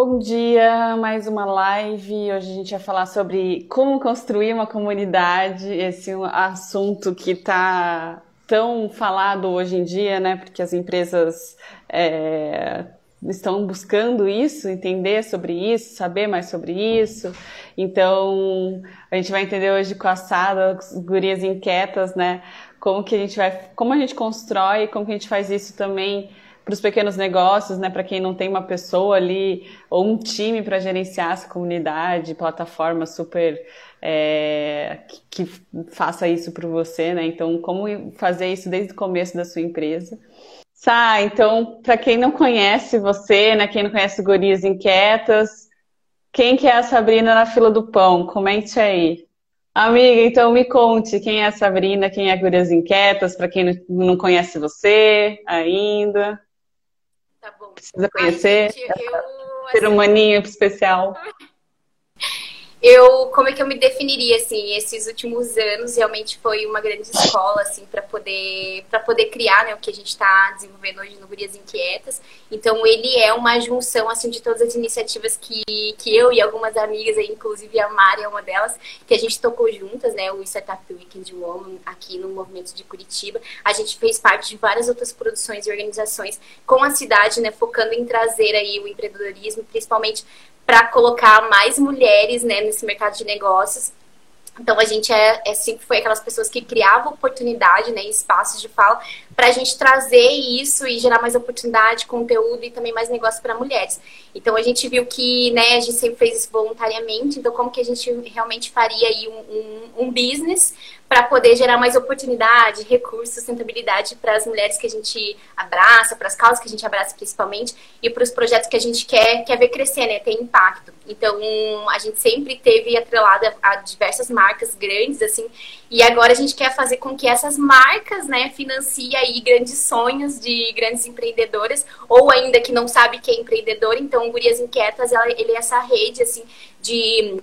Bom dia, mais uma live. Hoje a gente vai falar sobre como construir uma comunidade, esse é assunto que está tão falado hoje em dia, né? Porque as empresas é, estão buscando isso, entender sobre isso, saber mais sobre isso. Então, a gente vai entender hoje com a Sara, gurias inquietas, né? Como que a gente vai, como a gente constrói, como que a gente faz isso também para os pequenos negócios, né? Para quem não tem uma pessoa ali ou um time para gerenciar essa comunidade, plataforma super é, que, que, faça isso para você, né? Então, como fazer isso desde o começo da sua empresa? Sá, então, para quem não conhece você, né? Quem não conhece Gurias Inquietas, quem que é a Sabrina na fila do pão? Comente aí. Amiga, então me conte quem é a Sabrina, quem é a Gurias Inquietas, para quem não conhece você ainda. Tá bom. Precisa conhecer Ai, gente, eu, ser humaninho especial. Eu, como é que eu me definiria assim? Esses últimos anos realmente foi uma grande escola assim para poder para poder criar, né, o que a gente está desenvolvendo hoje no Gurias Inquietas. Então ele é uma junção assim de todas as iniciativas que, que eu e algumas amigas, aí, inclusive a Mari é uma delas, que a gente tocou juntas, né, o Startup Weekend Woman aqui no movimento de Curitiba. A gente fez parte de várias outras produções e organizações com a cidade, né, focando em trazer aí o empreendedorismo, principalmente para colocar mais mulheres né, nesse mercado de negócios. Então a gente é, é sempre foi aquelas pessoas que criavam oportunidade, né, espaços de fala para a gente trazer isso e gerar mais oportunidade, conteúdo e também mais negócio para mulheres. Então a gente viu que, né, a gente sempre fez isso voluntariamente. Então como que a gente realmente faria aí um, um, um business para poder gerar mais oportunidade, recursos, sustentabilidade para as mulheres que a gente abraça, para as causas que a gente abraça principalmente e para os projetos que a gente quer, quer ver crescer, né, ter impacto. Então, a gente sempre teve atrelada a diversas marcas grandes, assim, e agora a gente quer fazer com que essas marcas, né, financiem aí grandes sonhos de grandes empreendedoras, ou ainda que não sabe que é empreendedor, então, Gurias Inquietas, ela, ele é essa rede, assim, de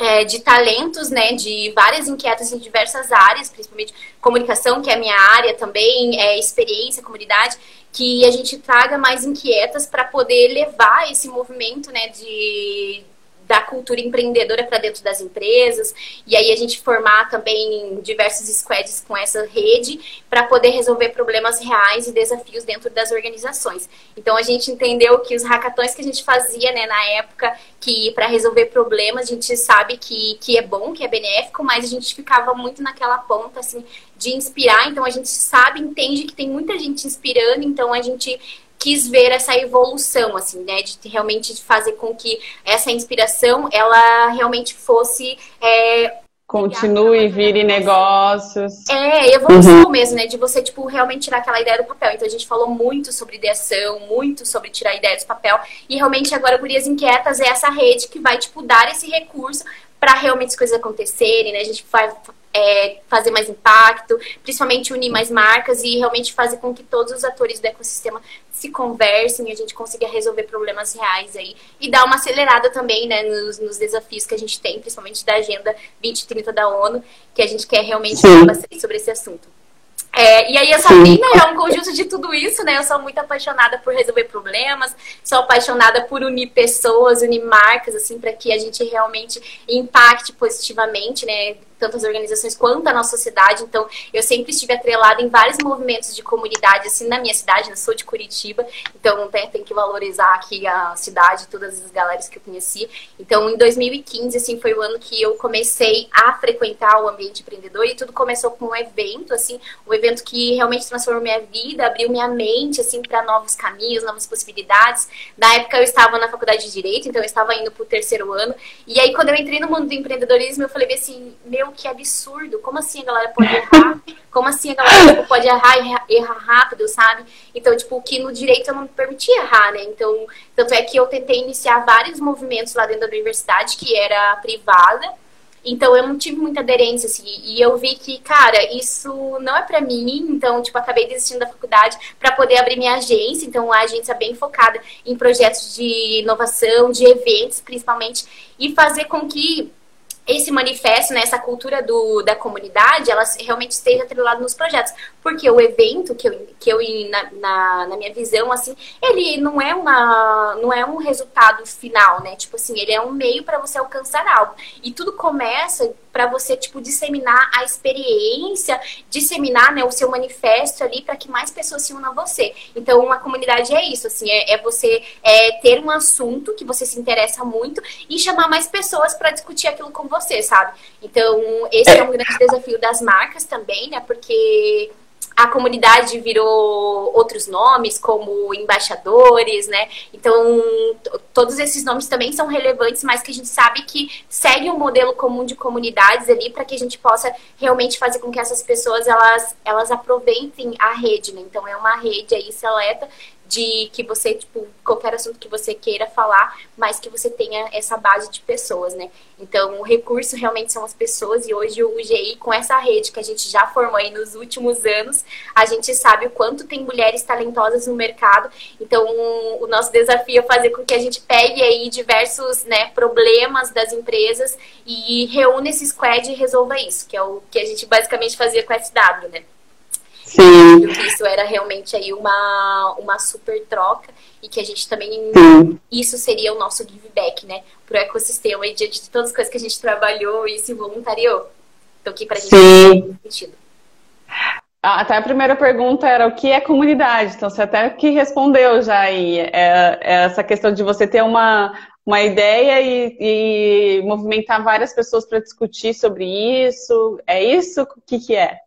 é, de talentos, né, de várias inquietas em diversas áreas, principalmente comunicação, que é a minha área também, é, experiência, comunidade, que a gente traga mais inquietas para poder levar esse movimento, né, de da cultura empreendedora para dentro das empresas, e aí a gente formar também diversos squads com essa rede para poder resolver problemas reais e desafios dentro das organizações. Então a gente entendeu que os hackathons que a gente fazia né, na época, que para resolver problemas a gente sabe que, que é bom, que é benéfico, mas a gente ficava muito naquela ponta assim de inspirar, então a gente sabe, entende que tem muita gente inspirando, então a gente quis ver essa evolução, assim, né? De realmente fazer com que essa inspiração, ela realmente fosse... É, Continue, vire negócios. É, evolução uhum. mesmo, né? De você, tipo, realmente tirar aquela ideia do papel. Então, a gente falou muito sobre ideação, muito sobre tirar ideia do papel. E realmente, agora, Gurias Inquietas é essa rede que vai, tipo, dar esse recurso para realmente as coisas acontecerem, né? A gente vai é, fazer mais impacto, principalmente unir mais marcas e realmente fazer com que todos os atores do ecossistema se conversem e a gente consiga resolver problemas reais aí e dar uma acelerada também né, nos, nos desafios que a gente tem, principalmente da Agenda 2030 da ONU, que a gente quer realmente falar bastante sobre esse assunto. É, e aí a Sabrina é um conjunto de tudo isso, né? Eu sou muito apaixonada por resolver problemas, sou apaixonada por unir pessoas, unir marcas, assim, para que a gente realmente impacte positivamente, né? Tanto as organizações quanto a nossa sociedade. Então, eu sempre estive atrelada em vários movimentos de comunidade, assim, na minha cidade, eu sou de Curitiba, então tem, tem que valorizar aqui a cidade, todas as galeras que eu conheci. Então, em 2015, assim, foi o ano que eu comecei a frequentar o ambiente empreendedor e tudo começou com um evento, assim, um evento que realmente transformou minha vida, abriu minha mente, assim, para novos caminhos, novas possibilidades. Na época, eu estava na faculdade de Direito, então eu estava indo para o terceiro ano. E aí, quando eu entrei no mundo do empreendedorismo, eu falei assim, meu, que absurdo. Como assim a galera pode errar? Como assim a galera tipo, pode errar e errar rápido, sabe? Então, tipo, que no direito eu não me permitia errar, né? Então, tanto é que eu tentei iniciar vários movimentos lá dentro da universidade, que era privada. Então eu não tive muita aderência, assim, e eu vi que, cara, isso não é para mim, então, tipo, acabei desistindo da faculdade para poder abrir minha agência, então a agência bem focada em projetos de inovação, de eventos, principalmente, e fazer com que esse manifesto, né, essa cultura do, da comunidade, ela realmente esteja atrelada nos projetos. Porque o evento, que eu, que eu na, na, na, minha visão, assim, ele não é, uma, não é um resultado final, né? Tipo assim, ele é um meio para você alcançar algo. E tudo começa para você, tipo, disseminar a experiência, disseminar, né, o seu manifesto ali para que mais pessoas se unam a você. Então, uma comunidade é isso, assim, é, é você é, ter um assunto que você se interessa muito e chamar mais pessoas para discutir aquilo com você, sabe? Então, esse é um grande desafio das marcas também, né, porque a comunidade virou outros nomes, como embaixadores, né? Então, todos esses nomes também são relevantes, mas que a gente sabe que segue um modelo comum de comunidades ali para que a gente possa realmente fazer com que essas pessoas elas, elas aproveitem a rede, né? Então, é uma rede aí seleta de que você, tipo, qualquer assunto que você queira falar, mas que você tenha essa base de pessoas, né? Então, o recurso realmente são as pessoas e hoje o UGI, com essa rede que a gente já formou aí nos últimos anos, a gente sabe o quanto tem mulheres talentosas no mercado. Então, o nosso desafio é fazer com que a gente pegue aí diversos né, problemas das empresas e reúna esse squad e resolva isso, que é o que a gente basicamente fazia com a SW, né? Sim. que isso era realmente aí uma, uma super troca e que a gente também Sim. isso seria o nosso give back, né, pro ecossistema e diante de todas as coisas que a gente trabalhou e se voluntariou. Então que pra gente Sim. sentido. Ah, até a primeira pergunta era o que é comunidade, então você até que respondeu já aí, é, é essa questão de você ter uma, uma ideia e, e movimentar várias pessoas para discutir sobre isso, é isso? O que, que é?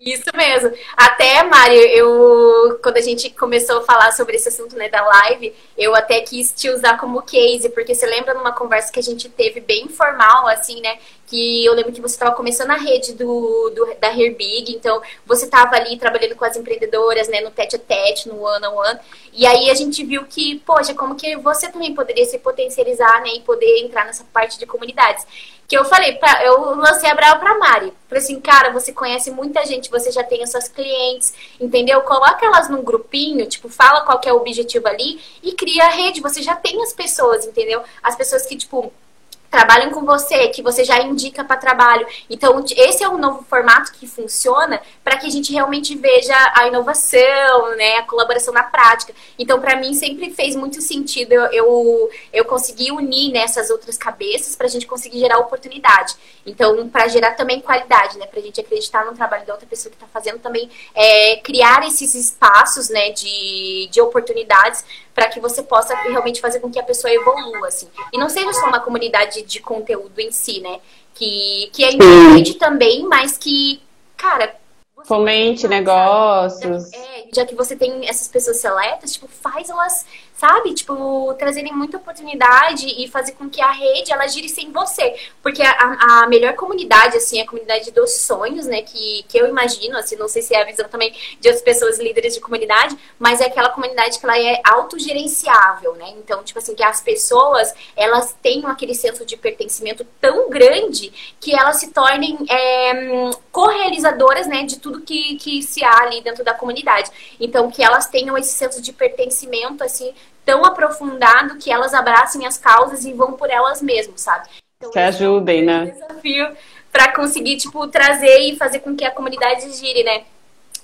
Isso mesmo. Até, Mário, eu quando a gente começou a falar sobre esse assunto né, da live, eu até quis te usar como case, porque você lembra numa conversa que a gente teve bem informal, assim, né? Que eu lembro que você estava começando a rede do, do da Hair Big, então você estava ali trabalhando com as empreendedoras, né, no tete a tete, no one on one. E aí a gente viu que, poxa, como que você também poderia se potencializar, né, e poder entrar nessa parte de comunidades que eu falei, pra, eu lancei a Brau pra Mari. Falei assim, cara, você conhece muita gente, você já tem as suas clientes, entendeu? Coloca elas num grupinho, tipo, fala qual é o objetivo ali e cria a rede. Você já tem as pessoas, entendeu? As pessoas que, tipo, trabalham com você, que você já indica para trabalho. Então, esse é um novo formato que funciona para que a gente realmente veja a inovação, né, a colaboração na prática. Então, para mim, sempre fez muito sentido eu, eu, eu conseguir unir nessas outras cabeças para a gente conseguir gerar oportunidade. Então, para gerar também qualidade, né, para a gente acreditar no trabalho da outra pessoa que está fazendo também, é, criar esses espaços, né, de, de oportunidades para que você possa realmente fazer com que a pessoa evolua, assim. E não seja só uma comunidade de conteúdo em si, né? Que, que é importante também, mas que, cara. Fomente negócios. Já, é, já que você tem essas pessoas seletas, tipo, faz elas sabe? Tipo, trazerem muita oportunidade e fazer com que a rede ela gire sem você. Porque a, a melhor comunidade, assim, é a comunidade dos sonhos, né? Que, que eu imagino, assim, não sei se é a visão também de outras pessoas líderes de comunidade, mas é aquela comunidade que ela é autogerenciável, né? Então, tipo assim, que as pessoas, elas tenham aquele senso de pertencimento tão grande que elas se tornem é, correalizadoras, né? De tudo que, que se há ali dentro da comunidade. Então, que elas tenham esse senso de pertencimento, assim, tão aprofundado que elas abracem as causas e vão por elas mesmas, sabe? Então, que ajudem, é um né? desafio para conseguir, tipo, trazer e fazer com que a comunidade gire, né?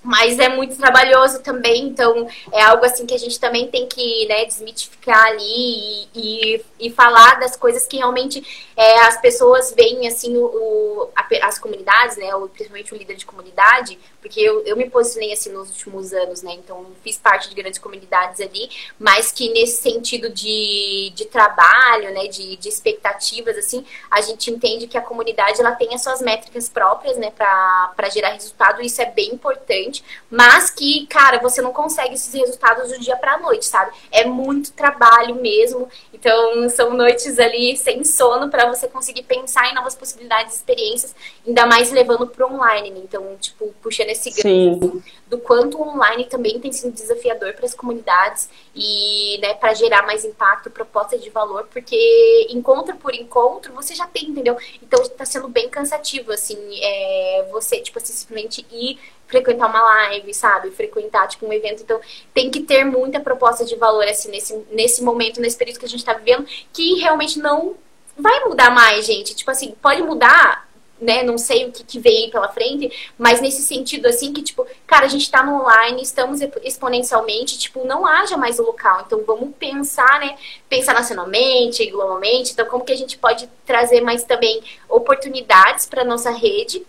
mas é muito trabalhoso também, então é algo assim que a gente também tem que né, desmitificar ali e, e, e, falar das coisas que realmente é, as pessoas veem assim o, o as comunidades, né, principalmente o líder de comunidade, porque eu, eu me posicionei assim nos últimos anos, né, então fiz parte de grandes comunidades ali, mas que nesse sentido de, de trabalho, né, de, de expectativas, assim, a gente entende que a comunidade ela tem as suas métricas próprias, né, para gerar resultado, isso é bem importante mas que, cara, você não consegue esses resultados do dia pra noite, sabe? É muito trabalho mesmo. Então, são noites ali sem sono para você conseguir pensar em novas possibilidades, experiências, ainda mais levando pro online. Né? Então, tipo, puxando esse gancho do quanto o online também tem sido desafiador para as comunidades e, né, para gerar mais impacto, proposta de valor, porque encontro por encontro você já tem, entendeu? Então, está sendo bem cansativo, assim, é, você, tipo, assim, simplesmente ir frequentar uma live, sabe? Frequentar, tipo, um evento. Então, tem que ter muita proposta de valor, assim, nesse, nesse momento, nesse período que a gente está vivendo, que realmente não vai mudar mais, gente. Tipo assim, pode mudar né, não sei o que, que vem pela frente, mas nesse sentido, assim, que, tipo, cara, a gente tá no online, estamos exponencialmente, tipo, não haja mais o local. Então, vamos pensar, né, pensar nacionalmente, globalmente. Então, como que a gente pode trazer mais também oportunidades para nossa rede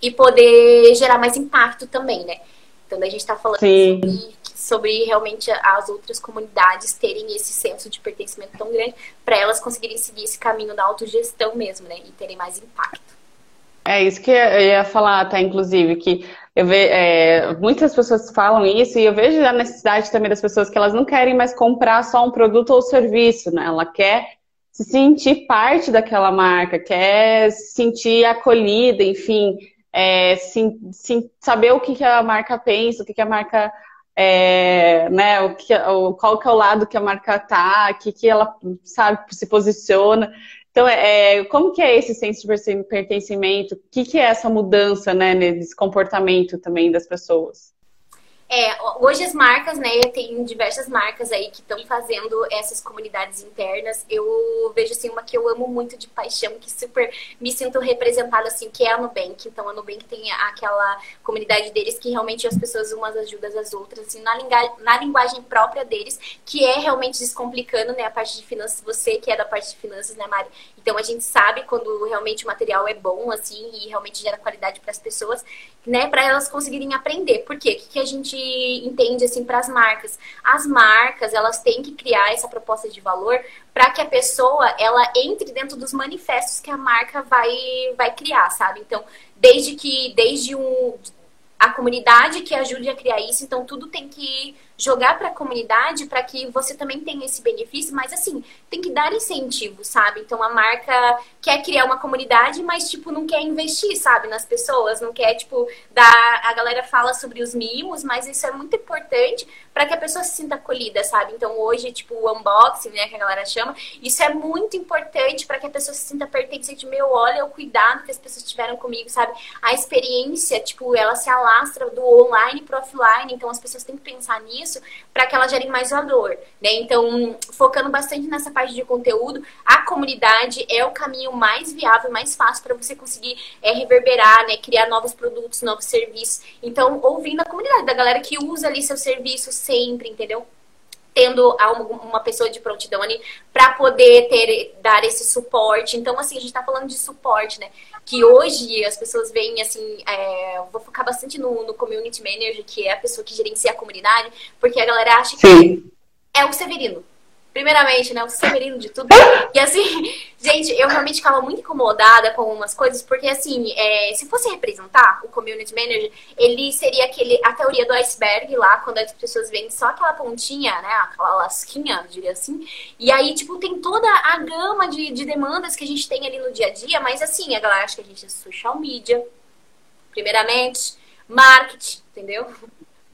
e poder gerar mais impacto também, né? Então, daí a gente tá falando sobre, sobre, realmente as outras comunidades terem esse senso de pertencimento tão grande para elas conseguirem seguir esse caminho da autogestão mesmo, né? E terem mais impacto. É isso que eu ia falar, até, inclusive, que eu vejo, é, muitas pessoas falam isso e eu vejo a necessidade também das pessoas que elas não querem mais comprar só um produto ou serviço, né? Ela quer se sentir parte daquela marca, quer se sentir acolhida, enfim, é, sim, sim, saber o que, que a marca pensa, o que, que a marca é, né, o que, o, qual que é o lado que a marca tá, que, que ela sabe se posiciona. Então, é, é, como que é esse senso de pertencimento? O que, que é essa mudança, né, nesse comportamento também das pessoas? É, hoje as marcas, né, tem diversas marcas aí que estão fazendo essas comunidades internas. Eu vejo, assim, uma que eu amo muito de paixão, que super me sinto representada, assim, que é a Nubank. Então, a Nubank tem aquela comunidade deles que realmente as pessoas umas ajudam as outras, assim, na, linguagem, na linguagem própria deles, que é realmente descomplicando, né, a parte de finanças. Você que é da parte de finanças, né, Mari? Então, a gente sabe quando realmente o material é bom, assim, e realmente gera qualidade para as pessoas, né, para elas conseguirem aprender. Por quê? O que, que a gente entende assim para as marcas? As marcas, elas têm que criar essa proposta de valor para que a pessoa ela entre dentro dos manifestos que a marca vai vai criar, sabe? Então, desde que desde um a comunidade que ajude a criar isso, então tudo tem que jogar para a comunidade para que você também tenha esse benefício, mas assim, tem que dar incentivo, sabe? Então a marca quer criar uma comunidade, mas tipo não quer investir, sabe, nas pessoas, não quer tipo dar, a galera fala sobre os mimos, mas isso é muito importante para que a pessoa se sinta acolhida, sabe? Então hoje, tipo, o unboxing, né, que a galera chama, isso é muito importante para que a pessoa se sinta pertencente, meu, olha o cuidado que as pessoas tiveram comigo, sabe? A experiência, tipo, ela se alastra do online pro offline, então as pessoas têm que pensar nisso isso para que elas gerem mais valor, né? Então, focando bastante nessa parte de conteúdo, a comunidade é o caminho mais viável, mais fácil para você conseguir é, reverberar, né? Criar novos produtos, novos serviços. Então, ouvindo a comunidade, da galera que usa ali seu serviço sempre, entendeu? Tendo uma pessoa de prontidão ali para poder ter dar esse suporte. Então, assim, a gente está falando de suporte, né? Que hoje as pessoas veem, assim, é, vou focar bastante no, no, community manager, que é a pessoa que gerencia a comunidade, porque a galera acha que é o Severino. Primeiramente, né, o Severino de tudo. E assim, gente, eu realmente ficava muito incomodada com algumas coisas, porque assim, é, se fosse representar o community manager, ele seria aquele, a teoria do iceberg lá, quando as pessoas veem só aquela pontinha, né, aquela lasquinha, diria assim. E aí, tipo, tem toda a gama de, de demandas que a gente tem ali no dia a dia, mas assim, a galera acha que a gente é social media, primeiramente, marketing, entendeu?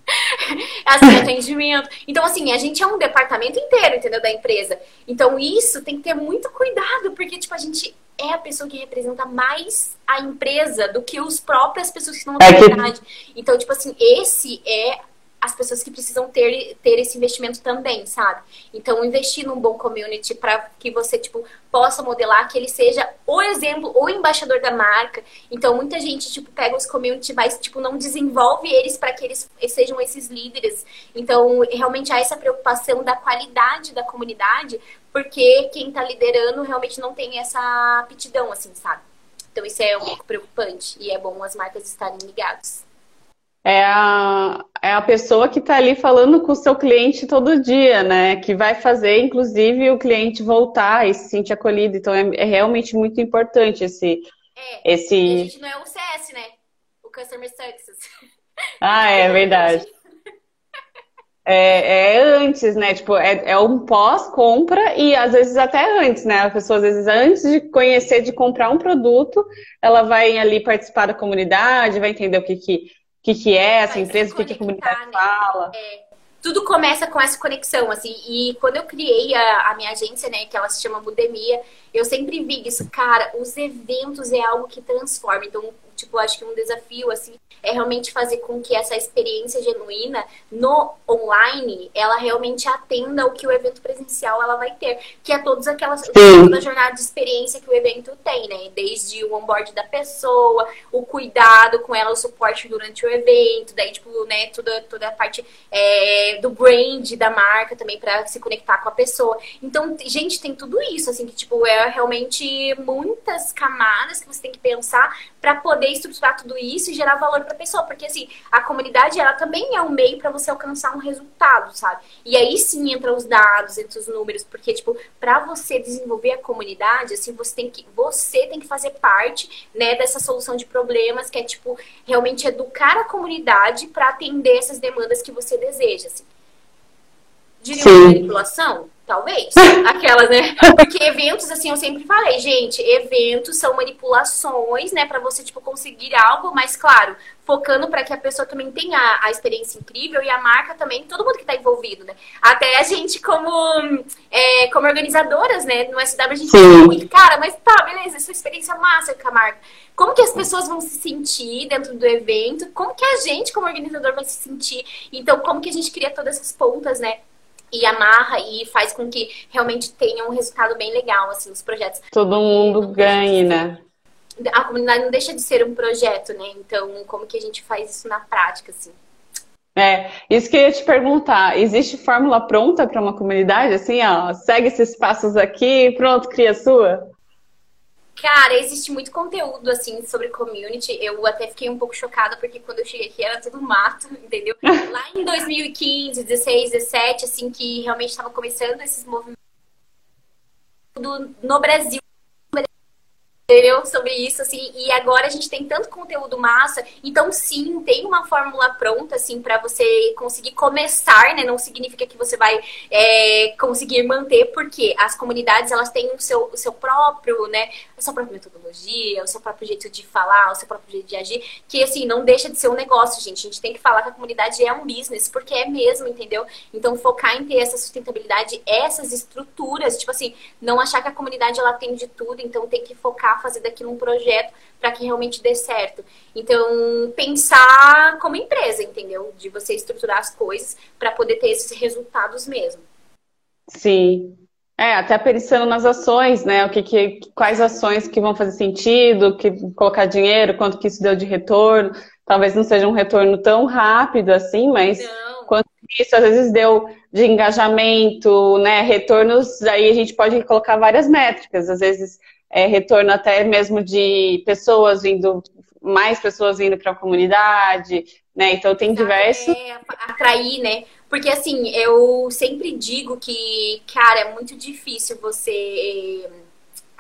assim, atendimento. Então, assim, a gente é um departamento inteiro, entendeu? Da empresa. Então, isso tem que ter muito cuidado, porque, tipo, a gente é a pessoa que representa mais a empresa do que os próprias pessoas que estão na comunidade. Então, tipo assim, esse é as pessoas que precisam ter, ter esse investimento também, sabe? Então, investir num bom community para que você, tipo, possa modelar que ele seja o exemplo, o embaixador da marca. Então, muita gente, tipo, pega os community, mas, tipo, não desenvolve eles para que eles sejam esses líderes. Então, realmente há essa preocupação da qualidade da comunidade, porque quem está liderando realmente não tem essa aptidão, assim, sabe? Então, isso é um pouco preocupante e é bom as marcas estarem ligadas é a, é a pessoa que está ali falando com o seu cliente todo dia, né? Que vai fazer, inclusive, o cliente voltar e se sentir acolhido. Então, é, é realmente muito importante esse. É, esse... a gente não é o CS, né? O Customer Success. Ah, é verdade. É, é, antes, né? Tipo, é, é um pós-compra e às vezes até antes, né? A pessoa, às vezes, antes de conhecer, de comprar um produto, ela vai ali participar da comunidade, vai entender o que, que que, que é essa empresa, o que, que a comunidade né? fala. É, tudo começa com essa conexão, assim, e quando eu criei a, a minha agência, né, que ela se chama Budemia, eu sempre vi isso, cara, os eventos é algo que transforma, então tipo, acho que um desafio, assim, é realmente fazer com que essa experiência genuína no online, ela realmente atenda o que o evento presencial ela vai ter, que é todas aquelas toda a jornada de experiência que o evento tem, né? Desde o onboard da pessoa, o cuidado com ela, o suporte durante o evento, daí tipo, né, toda toda a parte é, do brand da marca também para se conectar com a pessoa. Então, gente, tem tudo isso assim que tipo é realmente muitas camadas que você tem que pensar para poder estruturar tudo isso e gerar valor para a pessoa, porque assim, a comunidade ela também é um meio para você alcançar um resultado, sabe? E aí sim entra os dados, entra os números, porque tipo, para você desenvolver a comunidade, assim, você tem que você tem que fazer parte, né, dessa solução de problemas, que é tipo realmente educar a comunidade para atender essas demandas que você deseja, assim. Diria manipulação? Talvez. Aquelas, né? Porque eventos, assim, eu sempre falei, gente, eventos são manipulações, né, para você, tipo, conseguir algo, mas, claro, focando para que a pessoa também tenha a experiência incrível e a marca também, todo mundo que está envolvido, né? Até a gente, como, é, como organizadoras, né, no SW, a gente fala muito, cara, mas tá, beleza, essa experiência massa com a marca. Como que as pessoas vão se sentir dentro do evento? Como que a gente, como organizador, vai se sentir? Então, como que a gente cria todas essas pontas, né? e amarra e faz com que realmente tenha um resultado bem legal, assim, os projetos. Todo mundo ganhe, né? A comunidade não deixa de ser um projeto, né? Então, como que a gente faz isso na prática, assim? É, isso que eu ia te perguntar. Existe fórmula pronta para uma comunidade? Assim, ó, segue esses passos aqui, pronto, cria a sua? Cara, existe muito conteúdo, assim, sobre community. Eu até fiquei um pouco chocada, porque quando eu cheguei aqui era tudo mato, entendeu? Lá em 2015, 16, 17, assim, que realmente estava começando esses movimentos no Brasil entendeu? Sobre isso, assim, e agora a gente tem tanto conteúdo massa, então sim, tem uma fórmula pronta, assim, para você conseguir começar, né? Não significa que você vai é, conseguir manter, porque as comunidades, elas têm o seu, o seu próprio, né? A sua própria metodologia, o seu próprio jeito de falar, o seu próprio jeito de agir, que, assim, não deixa de ser um negócio, gente. A gente tem que falar que a comunidade é um business, porque é mesmo, entendeu? Então, focar em ter essa sustentabilidade, essas estruturas, tipo assim, não achar que a comunidade, ela tem de tudo, então tem que focar fazer daquilo um projeto para que realmente dê certo. Então, pensar como empresa, entendeu? De você estruturar as coisas para poder ter esses resultados mesmo. Sim. É, até pensando nas ações, né? O que, que quais ações que vão fazer sentido, que colocar dinheiro, quanto que isso deu de retorno. Talvez não seja um retorno tão rápido assim, mas não. quanto isso às vezes deu de engajamento, né? Retornos, aí a gente pode colocar várias métricas. Às vezes é, retorno até mesmo de pessoas vindo, mais pessoas vindo para a comunidade, né? Então tem diversos. É, atrair, né? Porque assim, eu sempre digo que, cara, é muito difícil você.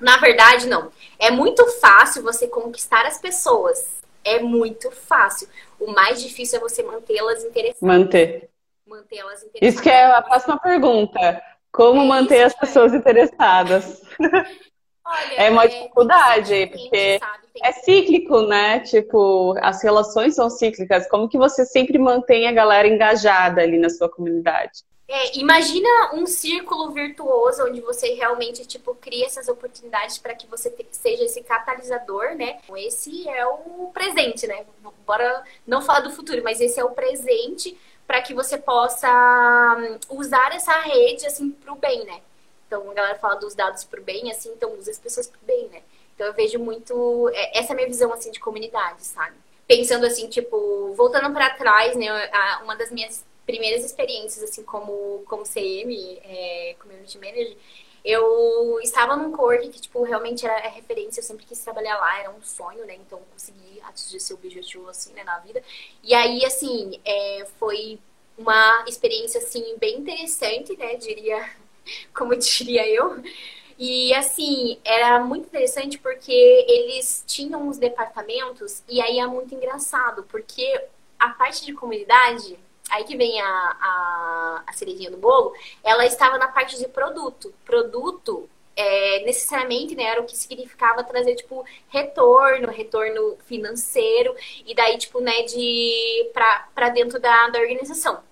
Na verdade, não. É muito fácil você conquistar as pessoas. É muito fácil. O mais difícil é você mantê-las interessadas. Manter. Mantê-las interessadas. Isso que é a próxima pergunta. Como é manter as pessoas interessadas? Olha, é uma é dificuldade, porque é cíclico, né? Tipo, as relações são cíclicas. Como que você sempre mantém a galera engajada ali na sua comunidade? É, imagina um círculo virtuoso onde você realmente tipo cria essas oportunidades para que você te, seja esse catalisador, né? Esse é o presente, né? Bora não falar do futuro, mas esse é o presente para que você possa hum, usar essa rede assim para o bem, né? Então, a galera fala dos dados pro bem, assim, então usa as pessoas pro bem, né? Então, eu vejo muito... É, essa é a minha visão, assim, de comunidade, sabe? Pensando, assim, tipo, voltando para trás, né? Uma das minhas primeiras experiências, assim, como, como CM, é, Community Manager, eu estava num corte que, tipo, realmente era referência, eu sempre quis trabalhar lá, era um sonho, né? Então, consegui atingir seu objetivo, assim, né, na vida. E aí, assim, é, foi uma experiência, assim, bem interessante, né? Diria como diria eu. E assim, era muito interessante porque eles tinham os departamentos e aí é muito engraçado, porque a parte de comunidade, aí que vem a, a, a cerejinha do bolo, ela estava na parte de produto. Produto é, necessariamente né, era o que significava trazer, tipo, retorno, retorno financeiro, e daí, tipo, né, de pra, pra dentro da, da organização.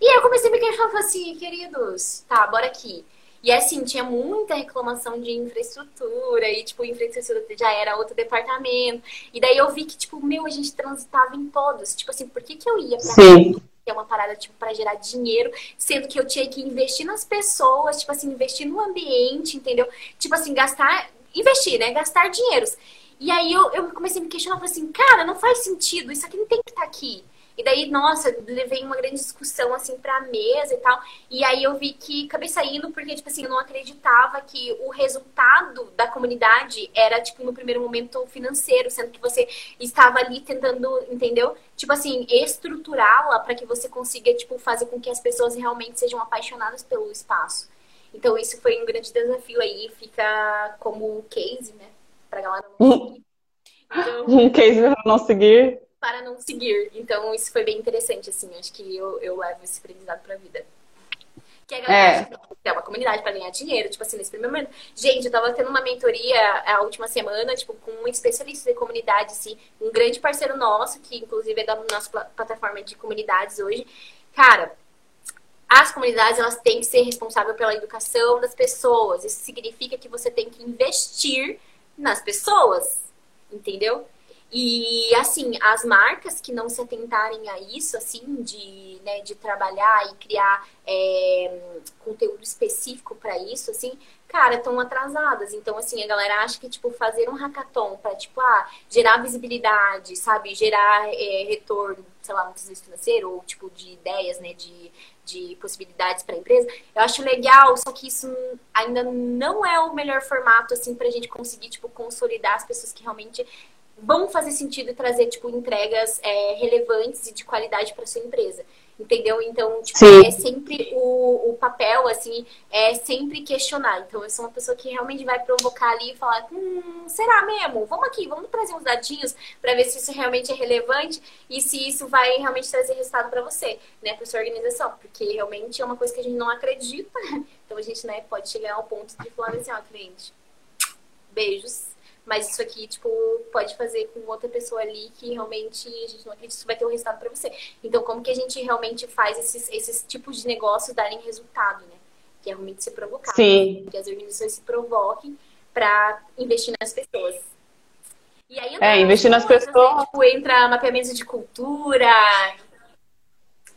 E aí eu comecei a me questionar, assim, queridos, tá, bora aqui. E assim, tinha muita reclamação de infraestrutura, e tipo, infraestrutura já era outro departamento. E daí eu vi que, tipo, meu, a gente transitava em todos. Tipo assim, por que, que eu ia pra Sim. que é uma parada, tipo, para gerar dinheiro, sendo que eu tinha que investir nas pessoas, tipo assim, investir no ambiente, entendeu? Tipo assim, gastar, investir, né? Gastar dinheiros. E aí eu, eu comecei a me questionar, falei assim, cara, não faz sentido, isso aqui não tem que estar tá aqui. E daí, nossa, levei uma grande discussão, assim, pra mesa e tal. E aí eu vi que acabei saindo porque, tipo assim, eu não acreditava que o resultado da comunidade era, tipo, no primeiro momento financeiro, sendo que você estava ali tentando, entendeu? Tipo assim, estruturá-la para que você consiga, tipo, fazer com que as pessoas realmente sejam apaixonadas pelo espaço. Então, isso foi um grande desafio aí, fica como case, né? Pra galera não seguir. Então, um case pra não seguir para não seguir. Então, isso foi bem interessante, assim. Acho que eu, eu levo esse aprendizado pra vida. Que a galera é. é uma comunidade para ganhar dinheiro, tipo assim, nesse primeiro momento. Gente, eu tava tendo uma mentoria a última semana, tipo, com um especialista de comunidade, assim, um grande parceiro nosso, que inclusive é da nossa plataforma de comunidades hoje. Cara, as comunidades elas têm que ser responsáveis pela educação das pessoas. Isso significa que você tem que investir nas pessoas, entendeu? E, assim, as marcas que não se atentarem a isso, assim, de, né, de trabalhar e criar é, conteúdo específico para isso, assim, cara, estão atrasadas. Então, assim, a galera acha que, tipo, fazer um hackathon para, tipo, ah, gerar visibilidade, sabe? Gerar é, retorno, sei lá, muitas vezes financeiro, ou, tipo, de ideias, né, de, de possibilidades para a empresa, eu acho legal, só que isso ainda não é o melhor formato, assim, pra gente conseguir, tipo, consolidar as pessoas que realmente vão fazer sentido trazer, tipo, entregas é, relevantes e de qualidade para sua empresa. Entendeu? Então, tipo, é sempre o, o papel, assim, é sempre questionar. Então, eu sou uma pessoa que realmente vai provocar ali e falar, hum, será mesmo? Vamos aqui, vamos trazer uns dadinhos para ver se isso realmente é relevante e se isso vai realmente trazer resultado para você, né, para sua organização. Porque realmente é uma coisa que a gente não acredita. Então, a gente, né, pode chegar ao ponto de falar assim, ó, cliente, beijos, mas isso aqui, tipo, pode fazer com outra pessoa ali que realmente a gente não acredita que isso vai ter um resultado para você. Então, como que a gente realmente faz esses, esses tipos de negócios darem resultado, né? Que é realmente se provocar. Sim. Né? Que as organizações se provoquem para investir nas pessoas. E aí, é, investir nas pessoas. Né? Tipo, entra mapeamento de cultura,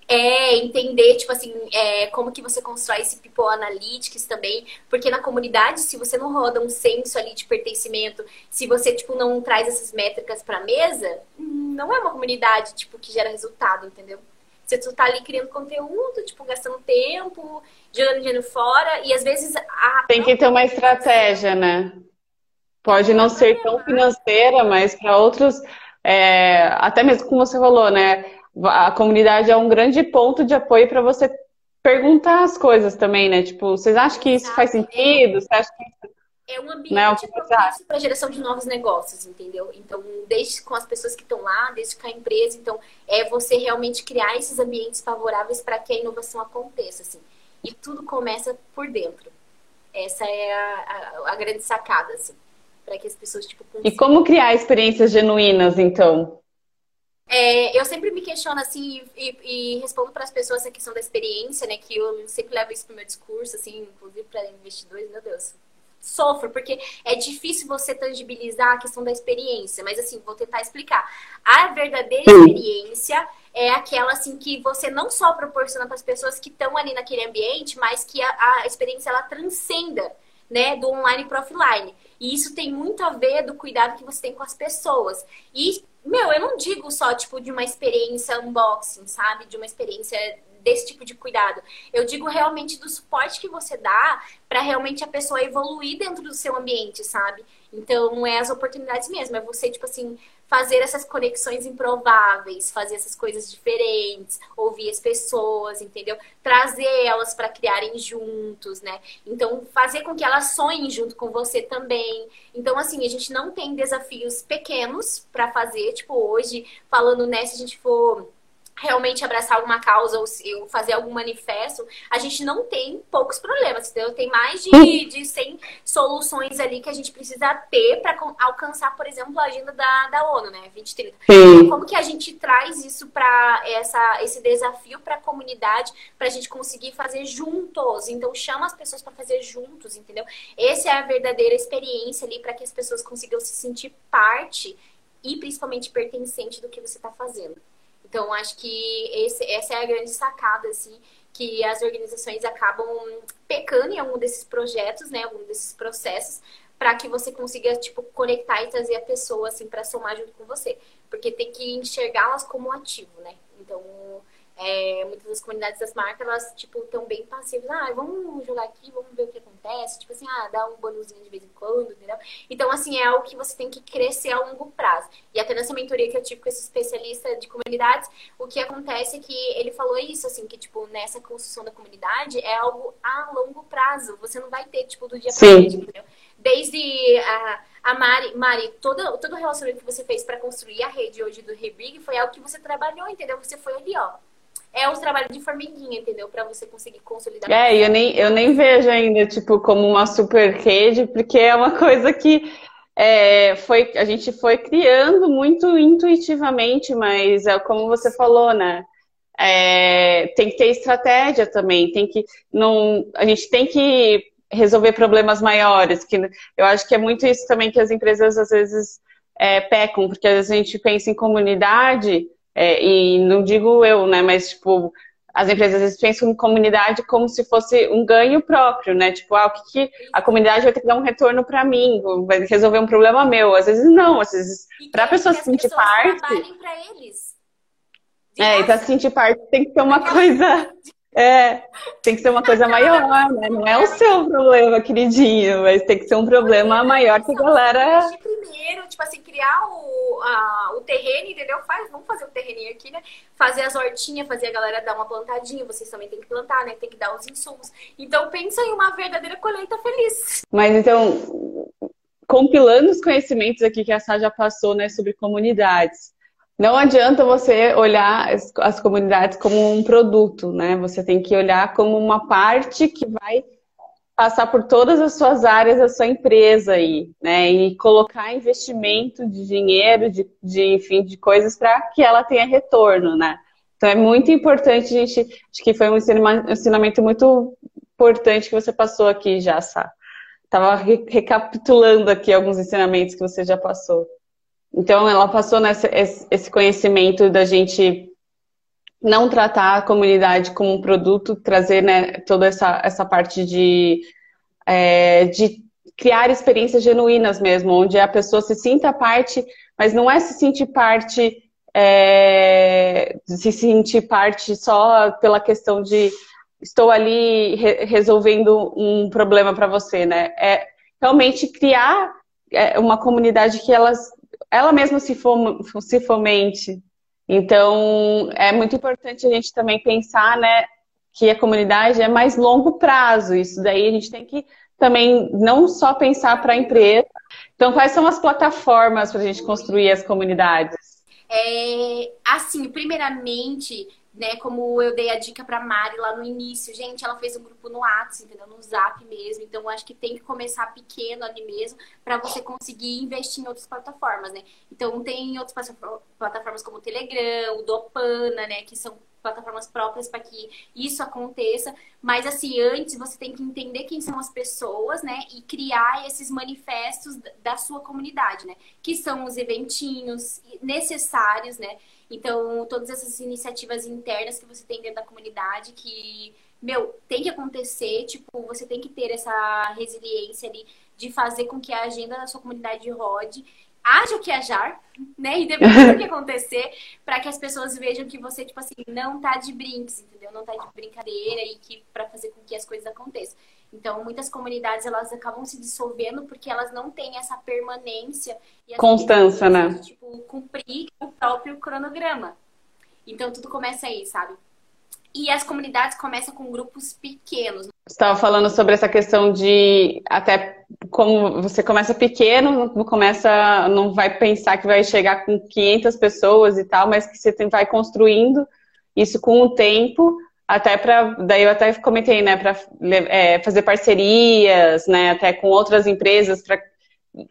é entender, tipo assim, é, como que você constrói esse People Analytics também, porque na comunidade, se você não roda um senso ali de pertencimento, se você, tipo, não traz essas métricas pra mesa, não é uma comunidade, tipo, que gera resultado, entendeu? Você tá ali criando conteúdo, tipo, gastando tempo, jogando dinheiro fora, e às vezes a... Tem que ter uma estratégia, né? Pode não ser tão financeira, mas para outros, é, até mesmo como você falou, né? A comunidade é um grande ponto de apoio para você perguntar as coisas também, né? Tipo, vocês acham que isso faz sentido? Você acha que é um ambiente não, propício para geração de novos negócios, entendeu? Então, desde com as pessoas que estão lá, desde com a empresa, então é você realmente criar esses ambientes favoráveis para que a inovação aconteça, assim. E tudo começa por dentro. Essa é a, a, a grande sacada, assim, para que as pessoas tipo. Consigam... E como criar experiências genuínas, então? É, eu sempre me questiono assim e, e respondo para as pessoas a questão da experiência, né? Que eu sempre levo isso pro meu discurso, assim, inclusive para investidores, meu Deus. Sofro, porque é difícil você tangibilizar a questão da experiência, mas assim, vou tentar explicar. A verdadeira experiência é aquela assim que você não só proporciona para as pessoas que estão ali naquele ambiente, mas que a, a experiência ela transcenda, né, do online para offline. E isso tem muito a ver do cuidado que você tem com as pessoas. E meu, eu não digo só, tipo, de uma experiência unboxing, sabe? De uma experiência desse tipo de cuidado. Eu digo realmente do suporte que você dá para realmente a pessoa evoluir dentro do seu ambiente, sabe? Então, é as oportunidades mesmo. É você, tipo assim, fazer essas conexões improváveis, fazer essas coisas diferentes, ouvir as pessoas, entendeu? Trazer elas para criarem juntos, né? Então, fazer com que elas sonhem junto com você também. Então, assim, a gente não tem desafios pequenos para fazer. Tipo, hoje, falando, né, se a gente for realmente abraçar alguma causa ou fazer algum manifesto, a gente não tem poucos problemas, entendeu? Tem mais de, de 100 soluções ali que a gente precisa ter para alcançar, por exemplo, a agenda da, da ONU, né? 2030. Então, como que a gente traz isso para esse desafio para a comunidade, para a gente conseguir fazer juntos? Então, chama as pessoas para fazer juntos, entendeu? Essa é a verdadeira experiência ali para que as pessoas consigam se sentir parte e principalmente pertencente do que você está fazendo. Então, acho que esse, essa é a grande sacada, assim, que as organizações acabam pecando em algum desses projetos, né, algum desses processos, para que você consiga, tipo, conectar e trazer a pessoa, assim, para somar junto com você. Porque tem que enxergá-las como ativo, né? Então, é, muitas das comunidades das marcas, elas, tipo, estão bem passivas. Ah, vamos jogar aqui, vamos ver o que acontece. Tipo assim, ah, dá um bonuzinho de vez em quando, entendeu? Então, assim, é algo que você tem que crescer a longo prazo. E até nessa mentoria que eu tive com esse especialista de comunidades, o que acontece é que ele falou isso, assim, que, tipo, nessa construção da comunidade é algo a longo prazo. Você não vai ter, tipo, do dia para noite, entendeu? Desde a, a Mari, Mari, todo, todo o relacionamento que você fez para construir a rede hoje do Rebrig foi algo que você trabalhou, entendeu? Você foi ali, ó é o trabalho de formiguinha, entendeu? Para você conseguir consolidar. É, eu nem, eu nem vejo ainda, tipo, como uma super rede, porque é uma coisa que é, foi, a gente foi criando muito intuitivamente, mas é como você falou, né? É, tem que ter estratégia também, tem que não, a gente tem que resolver problemas maiores, que eu acho que é muito isso também que as empresas às vezes é, pecam, porque às vezes a gente pensa em comunidade, é, e não digo eu, né? Mas, tipo, as empresas às vezes pensam em comunidade como se fosse um ganho próprio, né? Tipo, ah, o que, que a comunidade vai ter que dar um retorno para mim, vai resolver um problema meu. Às vezes não, às vezes para a pessoa se sentir parte. eles. é, e para se sentir parte tem que ter uma coisa. É, tem que ser uma coisa maior, né? Não é o seu problema, queridinho, mas tem que ser um problema maior que a galera. Primeiro, tipo assim, criar o, a, o terreno, entendeu? Faz, vamos fazer o terreninho aqui, né? Fazer as hortinhas, fazer a galera dar uma plantadinha, vocês também tem que plantar, né? Tem que dar os insumos. Então pensa em uma verdadeira colheita feliz. Mas então, compilando os conhecimentos aqui que a Sá já passou, né, sobre comunidades não adianta você olhar as, as, comunidades como um produto, né? Você tem que olhar como uma parte que vai passar por todas as suas áreas da sua empresa aí, né? E colocar investimento de dinheiro, de, de enfim, de coisas para que ela tenha retorno, né? Então é muito importante, gente. Acho que foi um ensinamento muito importante que você passou aqui já, Sá. Tava recapitulando aqui alguns ensinamentos que você já passou. Então, ela passou nessa, esse conhecimento da gente não tratar a comunidade como um produto, trazer né, toda essa, essa parte de, é, de criar experiências genuínas mesmo, onde a pessoa se sinta parte, mas não é se sentir parte, é, se sentir parte só pela questão de estou ali re resolvendo um problema para você, né? É realmente criar é, uma comunidade que elas ela mesma se, fom, se fomente. Então, é muito importante a gente também pensar, né, que a comunidade é mais longo prazo. Isso daí a gente tem que também não só pensar para a empresa. Então, quais são as plataformas para a gente construir as comunidades? É, assim, primeiramente, né? Como eu dei a dica pra Mari lá no início. Gente, ela fez um grupo no WhatsApp, entendeu? No Zap mesmo. Então, acho que tem que começar pequeno ali mesmo para você conseguir investir em outras plataformas, né? Então, tem outras plataformas como o Telegram, o Dopana, né? Que são plataformas próprias para que isso aconteça. Mas, assim, antes você tem que entender quem são as pessoas, né? E criar esses manifestos da sua comunidade, né? Que são os eventinhos necessários, né? Então, todas essas iniciativas internas que você tem dentro da comunidade que, meu, tem que acontecer, tipo, você tem que ter essa resiliência ali de fazer com que a agenda da sua comunidade rode haja o que ajar, né? Independente do que acontecer, para que as pessoas vejam que você, tipo assim, não tá de brinks, entendeu? Não tá de brincadeira e que para fazer com que as coisas aconteçam. Então, muitas comunidades elas acabam se dissolvendo porque elas não têm essa permanência e constância, né? De, tipo, cumprir o próprio cronograma. Então, tudo começa aí, sabe? E as comunidades começam com grupos pequenos. Você estava falando sobre essa questão de até como você começa pequeno, não começa, não vai pensar que vai chegar com 500 pessoas e tal, mas que você vai construindo isso com o tempo, até para, daí eu até comentei, né, para é, fazer parcerias, né, até com outras empresas, para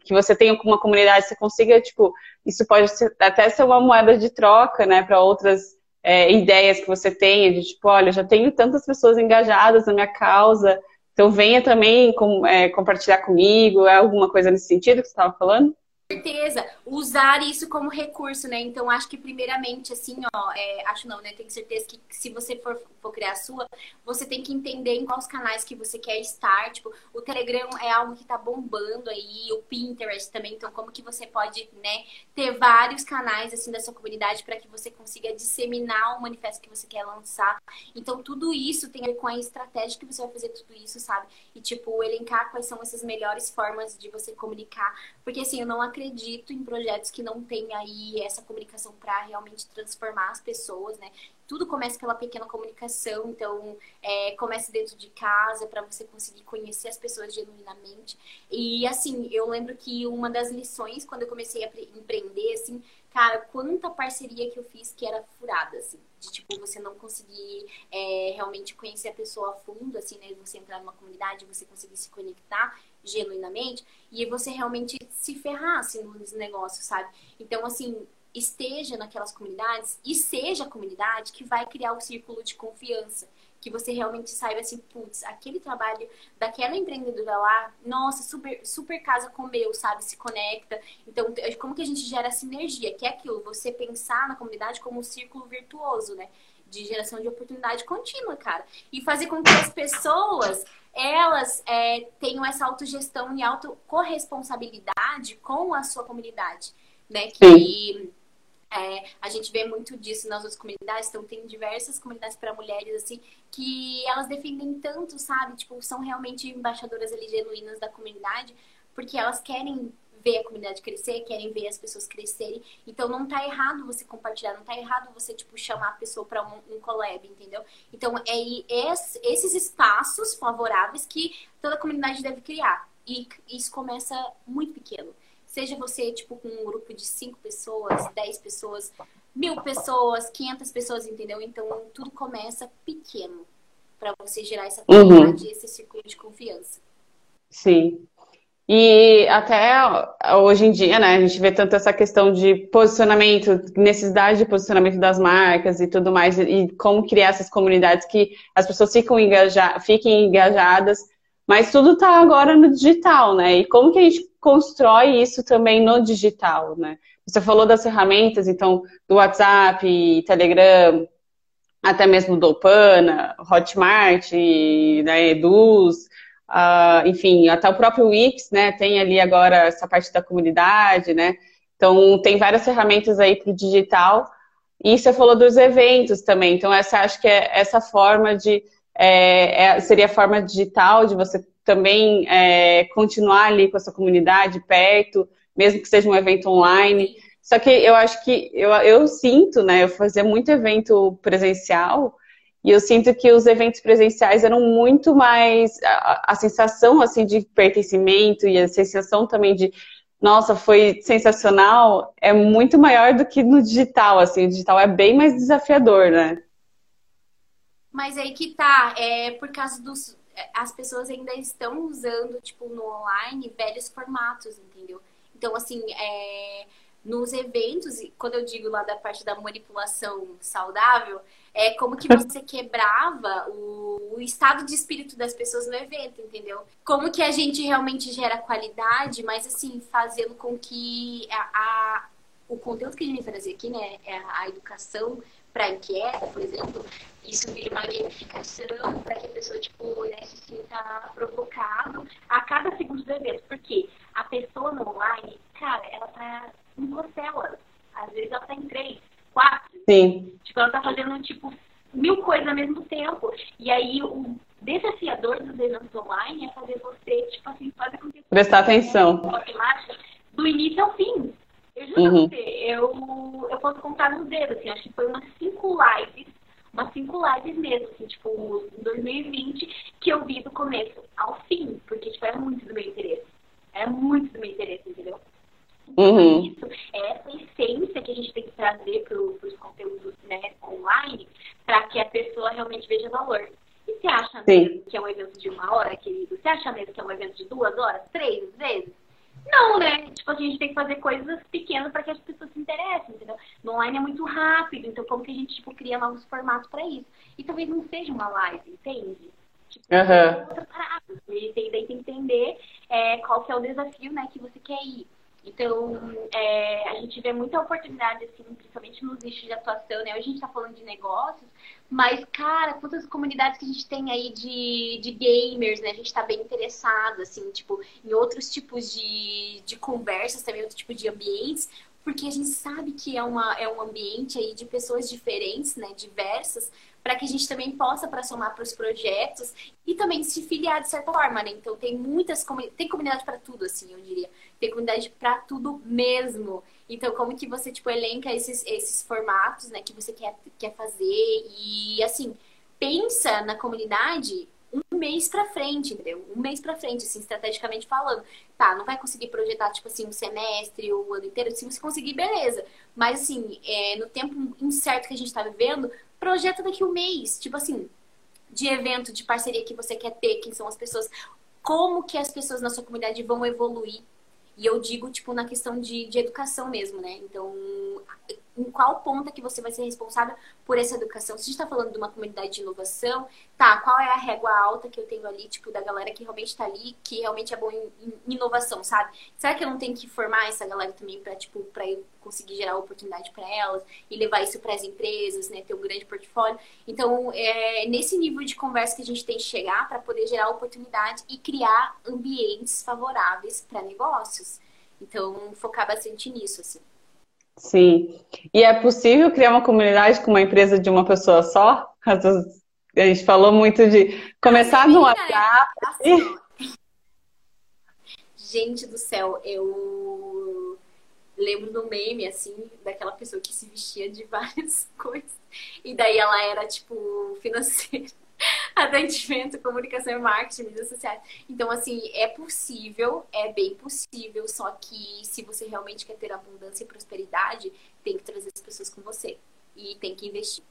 que você tenha uma comunidade, você consiga, tipo, isso pode ser, até ser uma moeda de troca, né, para outras é, ideias que você tenha, de tipo, olha, já tenho tantas pessoas engajadas na minha causa, então venha também com, é, compartilhar comigo, é alguma coisa nesse sentido que você estava falando? Certeza usar isso como recurso, né? Então acho que primeiramente assim, ó, é, acho não, né? Tenho certeza que se você for, for criar a sua, você tem que entender em quais canais que você quer estar. Tipo, o Telegram é algo que tá bombando aí, o Pinterest também. Então como que você pode, né, ter vários canais assim da sua comunidade para que você consiga disseminar o manifesto que você quer lançar. Então tudo isso tem a ver com a estratégia que você vai fazer tudo isso, sabe? E tipo elencar quais são essas melhores formas de você comunicar, porque assim eu não acredito acredito em projetos que não têm aí essa comunicação para realmente transformar as pessoas, né? Tudo começa pela pequena comunicação, então é, comece dentro de casa para você conseguir conhecer as pessoas genuinamente. E assim, eu lembro que uma das lições quando eu comecei a empreender, assim, cara, quanta parceria que eu fiz que era furada, assim. De, tipo, você não conseguir é, realmente conhecer a pessoa a fundo, assim, né? Você entrar numa comunidade, você conseguir se conectar genuinamente e você realmente se ferrasse nos negócios, sabe? Então, assim, esteja naquelas comunidades e seja a comunidade que vai criar o círculo de confiança. Que você realmente saiba assim, putz, aquele trabalho daquela empreendedora lá, nossa, super, super casa com o meu, sabe? Se conecta. Então, como que a gente gera sinergia? Que é aquilo, você pensar na comunidade como um círculo virtuoso, né? De geração de oportunidade contínua, cara. E fazer com que as pessoas elas é, tenham essa autogestão e autocorresponsabilidade com a sua comunidade, né? Que é, a gente vê muito disso nas outras comunidades, então tem diversas comunidades para mulheres, assim, que elas defendem tanto, sabe? Tipo, são realmente embaixadoras ali genuínas da comunidade, porque elas querem ver a comunidade crescer, querem ver as pessoas crescerem. Então não tá errado você compartilhar, não tá errado você, tipo, chamar a pessoa para um, um collab, entendeu? Então é esses espaços favoráveis que toda comunidade deve criar. E isso começa muito pequeno. Seja você, tipo, com um grupo de 5 pessoas, 10 pessoas, mil pessoas, 500 pessoas, entendeu? Então tudo começa pequeno para você gerar essa uhum. comunidade, uhum. esse círculo de confiança. Sim. E até hoje em dia, né, a gente vê tanto essa questão de posicionamento, necessidade de posicionamento das marcas e tudo mais, e como criar essas comunidades que as pessoas ficam engaja fiquem engajadas, mas tudo está agora no digital, né? E como que a gente constrói isso também no digital, né? Você falou das ferramentas, então, do WhatsApp, Telegram, até mesmo do Opana, Hotmart, né, Eduz, Uh, enfim, até o próprio Wix, né, tem ali agora essa parte da comunidade, né? Então, tem várias ferramentas aí para o digital. E você falou dos eventos também. Então, essa acho que é essa forma de. É, é, seria a forma digital de você também é, continuar ali com a sua comunidade perto, mesmo que seja um evento online. Só que eu acho que eu, eu sinto, né? Eu fazia muito evento presencial e eu sinto que os eventos presenciais eram muito mais a, a, sensação assim de pertencimento e a sensação também de nossa, foi sensacional, é muito maior do que no digital, assim, o digital é bem mais desafiador, né? Mas aí que tá, é por causa dos as pessoas ainda estão usando, tipo, no online, velhos formatos, entendeu? Então, assim, é, nos eventos, quando eu digo lá da parte da manipulação saudável, é como que você quebrava o, o, estado de espírito das pessoas no evento, entendeu? Como que a gente realmente gera qualidade, mas assim, fazendo com que a, a o conteúdo que a gente vai trazer aqui, né, é a educação para inquieta, por exemplo, isso vira uma gamificação para que a pessoa, tipo, né, se sinta provocado a cada segundo do evento. Porque a pessoa no online, cara, ela tá duas telas. Às vezes ela tá em três quatro. Sim. Tipo, ela tá fazendo, tipo, mil coisas ao mesmo tempo. E aí, o desafiador dos eventos online é fazer você, tipo assim, fazer com que... Prestar atenção. Do início ao fim. Eu juro uhum. você, eu, eu posso contar nos dedos, assim, acho que foi umas cinco lives, umas cinco lives mesmo, assim, tipo, em 2020, que eu vi do começo ao fim, porque, tipo, é muito do meu interesse. É muito do meu interesse, entendeu? Uhum. Isso é essa essência que a gente tem que trazer para os conteúdos né, online para que a pessoa realmente veja valor. E você acha mesmo que é um evento de uma hora, querido? Você acha mesmo que é um evento de duas horas, três vezes? Não, né? Tipo, a gente tem que fazer coisas pequenas para que as pessoas se interessem, entendeu? No online é muito rápido, então como que a gente, tipo, cria novos formatos para isso? E talvez não seja uma live, entende? Tipo, uhum. outra parada. E daí tem que entender é, qual que é o desafio, né, que você quer ir. Então, é, a gente vê muita oportunidade, assim, principalmente nos nichos de atuação, né? Hoje a gente está falando de negócios, mas, cara, quantas comunidades que a gente tem aí de, de gamers, né? A gente está bem interessado, assim, tipo, em outros tipos de, de conversas também, outro tipo de ambientes, porque a gente sabe que é, uma, é um ambiente aí de pessoas diferentes, né? Diversas, para que a gente também possa para somar para os projetos e também se filiar de certa forma, né? Então tem muitas tem comunidade para tudo, assim, eu diria. Tem comunidade para tudo mesmo. Então como que você tipo elenca esses, esses formatos, né, que você quer quer fazer e assim pensa na comunidade um mês para frente, entendeu? Um mês para frente, assim, estrategicamente falando. Tá, não vai conseguir projetar, tipo assim, um semestre ou um ano inteiro. Se você conseguir, beleza. Mas, assim, é, no tempo incerto que a gente tá vivendo, projeta daqui um mês. Tipo assim, de evento, de parceria que você quer ter, quem são as pessoas. Como que as pessoas na sua comunidade vão evoluir. E eu digo, tipo, na questão de, de educação mesmo, né? Então, em qual ponta que você vai ser responsável por essa educação. Se a gente está falando de uma comunidade de inovação, tá, qual é a régua alta que eu tenho ali, tipo, da galera que realmente está ali, que realmente é bom em, em, inovação, sabe? Será que eu não tenho que formar essa galera também para tipo, para eu conseguir gerar oportunidade para elas e levar isso para as empresas, né, ter um grande portfólio? Então, é nesse nível de conversa que a gente tem que chegar para poder gerar oportunidade e criar ambientes favoráveis para negócios. Então, focar bastante nisso, assim. Sim. E é possível criar uma comunidade com uma empresa de uma pessoa só? A gente falou muito de começar no WhatsApp. Assim, gente do céu, eu lembro do meme, assim, daquela pessoa que se vestia de várias coisas. E daí ela era, tipo, financeira. Atendimento, comunicação e marketing, mídias sociais. Então, assim, é possível, é bem possível, só que se você realmente quer ter abundância e prosperidade, tem que trazer as pessoas com você. E tem que investir.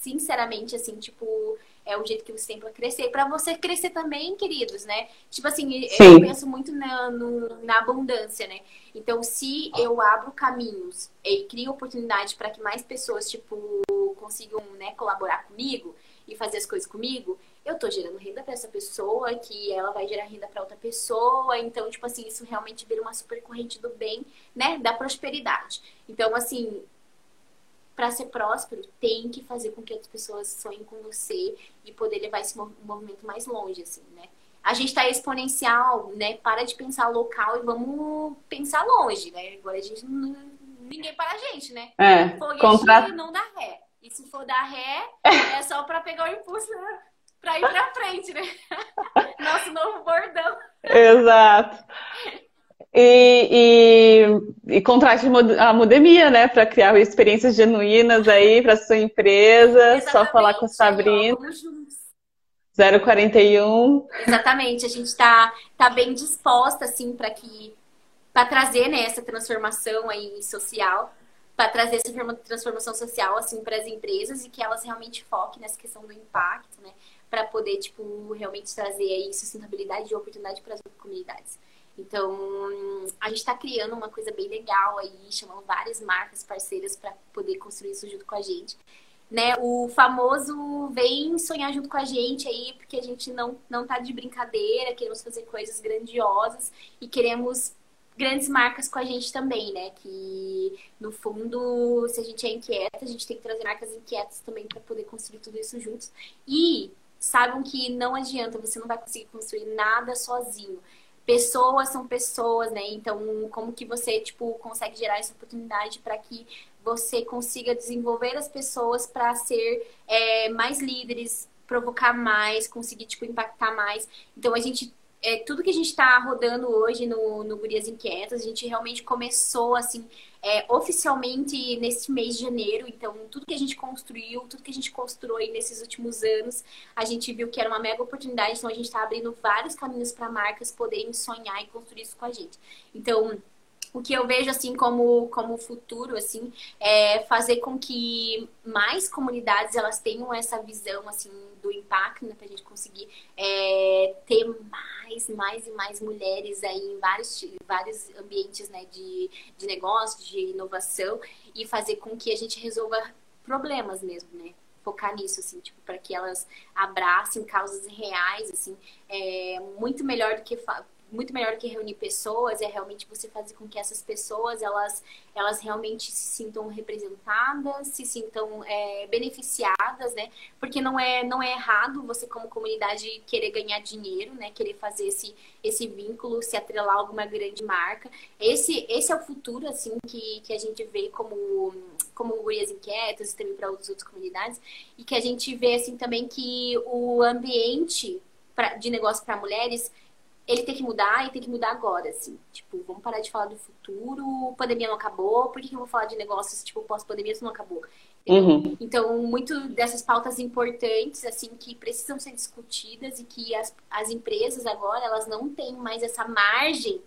Sinceramente, assim, tipo, é o jeito que você tem para crescer. E para você crescer também, queridos, né? Tipo assim, Sim. eu penso muito na, no, na abundância, né? Então, se eu abro caminhos e crio oportunidade para que mais pessoas, tipo, consigam né, colaborar comigo, e fazer as coisas comigo, eu tô gerando renda para essa pessoa, que ela vai gerar renda para outra pessoa. Então, tipo assim, isso realmente vira uma super corrente do bem, né? Da prosperidade. Então, assim, para ser próspero, tem que fazer com que as pessoas sonhem com você e poder levar esse movimento mais longe, assim, né? A gente tá exponencial, né? Para de pensar local e vamos pensar longe, né? Agora a gente não, ninguém para a gente, né? É, contra... não dá ré. E se for dar ré, é só para pegar o impulso né? para ir para frente, né? Nosso novo bordão. Exato. E, e, e contrate a Mudemia, né? Para criar experiências genuínas aí para sua empresa. Exatamente, só falar com a Sabrina. 041. Exatamente, a gente está tá bem disposta assim para que para trazer né, essa transformação aí social para trazer essa transformação social assim para as empresas e que elas realmente foquem nessa questão do impacto, né, para poder tipo realmente trazer aí sustentabilidade e oportunidade para as comunidades. Então, a gente está criando uma coisa bem legal aí, chamando várias marcas parceiras para poder construir isso junto com a gente. Né, o famoso vem sonhar junto com a gente aí, porque a gente não, não tá de brincadeira, queremos fazer coisas grandiosas e queremos grandes marcas com a gente também, né? Que no fundo, se a gente é inquieta, a gente tem que trazer marcas inquietas também para poder construir tudo isso juntos. E saibam que não adianta, você não vai conseguir construir nada sozinho. Pessoas são pessoas, né? Então, como que você, tipo, consegue gerar essa oportunidade para que você consiga desenvolver as pessoas para ser é, mais líderes, provocar mais, conseguir, tipo, impactar mais. Então, a gente é, tudo que a gente está rodando hoje no, no Gurias Inquietas, a gente realmente começou, assim, é, oficialmente nesse mês de janeiro. Então, tudo que a gente construiu, tudo que a gente constrói nesses últimos anos, a gente viu que era uma mega oportunidade. Então, a gente está abrindo vários caminhos para marcas poderem sonhar e construir isso com a gente. Então, o que eu vejo assim como como futuro assim é fazer com que mais comunidades elas tenham essa visão assim do impacto né, para a gente conseguir é, ter mais mais e mais mulheres aí em vários vários ambientes né de, de negócio de inovação e fazer com que a gente resolva problemas mesmo né. Focar nisso, assim, tipo, para que elas abracem causas reais, assim, é muito melhor do que muito melhor que reunir pessoas é realmente você fazer com que essas pessoas elas, elas realmente se sintam representadas, se sintam é, beneficiadas, né? Porque não é, não é errado você como comunidade querer ganhar dinheiro, né? Querer fazer esse, esse vínculo, se atrelar a alguma grande marca. Esse, esse é o futuro, assim, que, que a gente vê como, como Gurias Inquietas e também para outras, outras comunidades. E que a gente vê, assim, também que o ambiente pra, de negócio para mulheres ele tem que mudar e tem que mudar agora, assim. Tipo, vamos parar de falar do futuro, pandemia não acabou, por que, que eu vou falar de negócios, tipo, pós-pandemia isso não acabou? Uhum. Então, muito dessas pautas importantes, assim, que precisam ser discutidas e que as, as empresas agora, elas não têm mais essa margem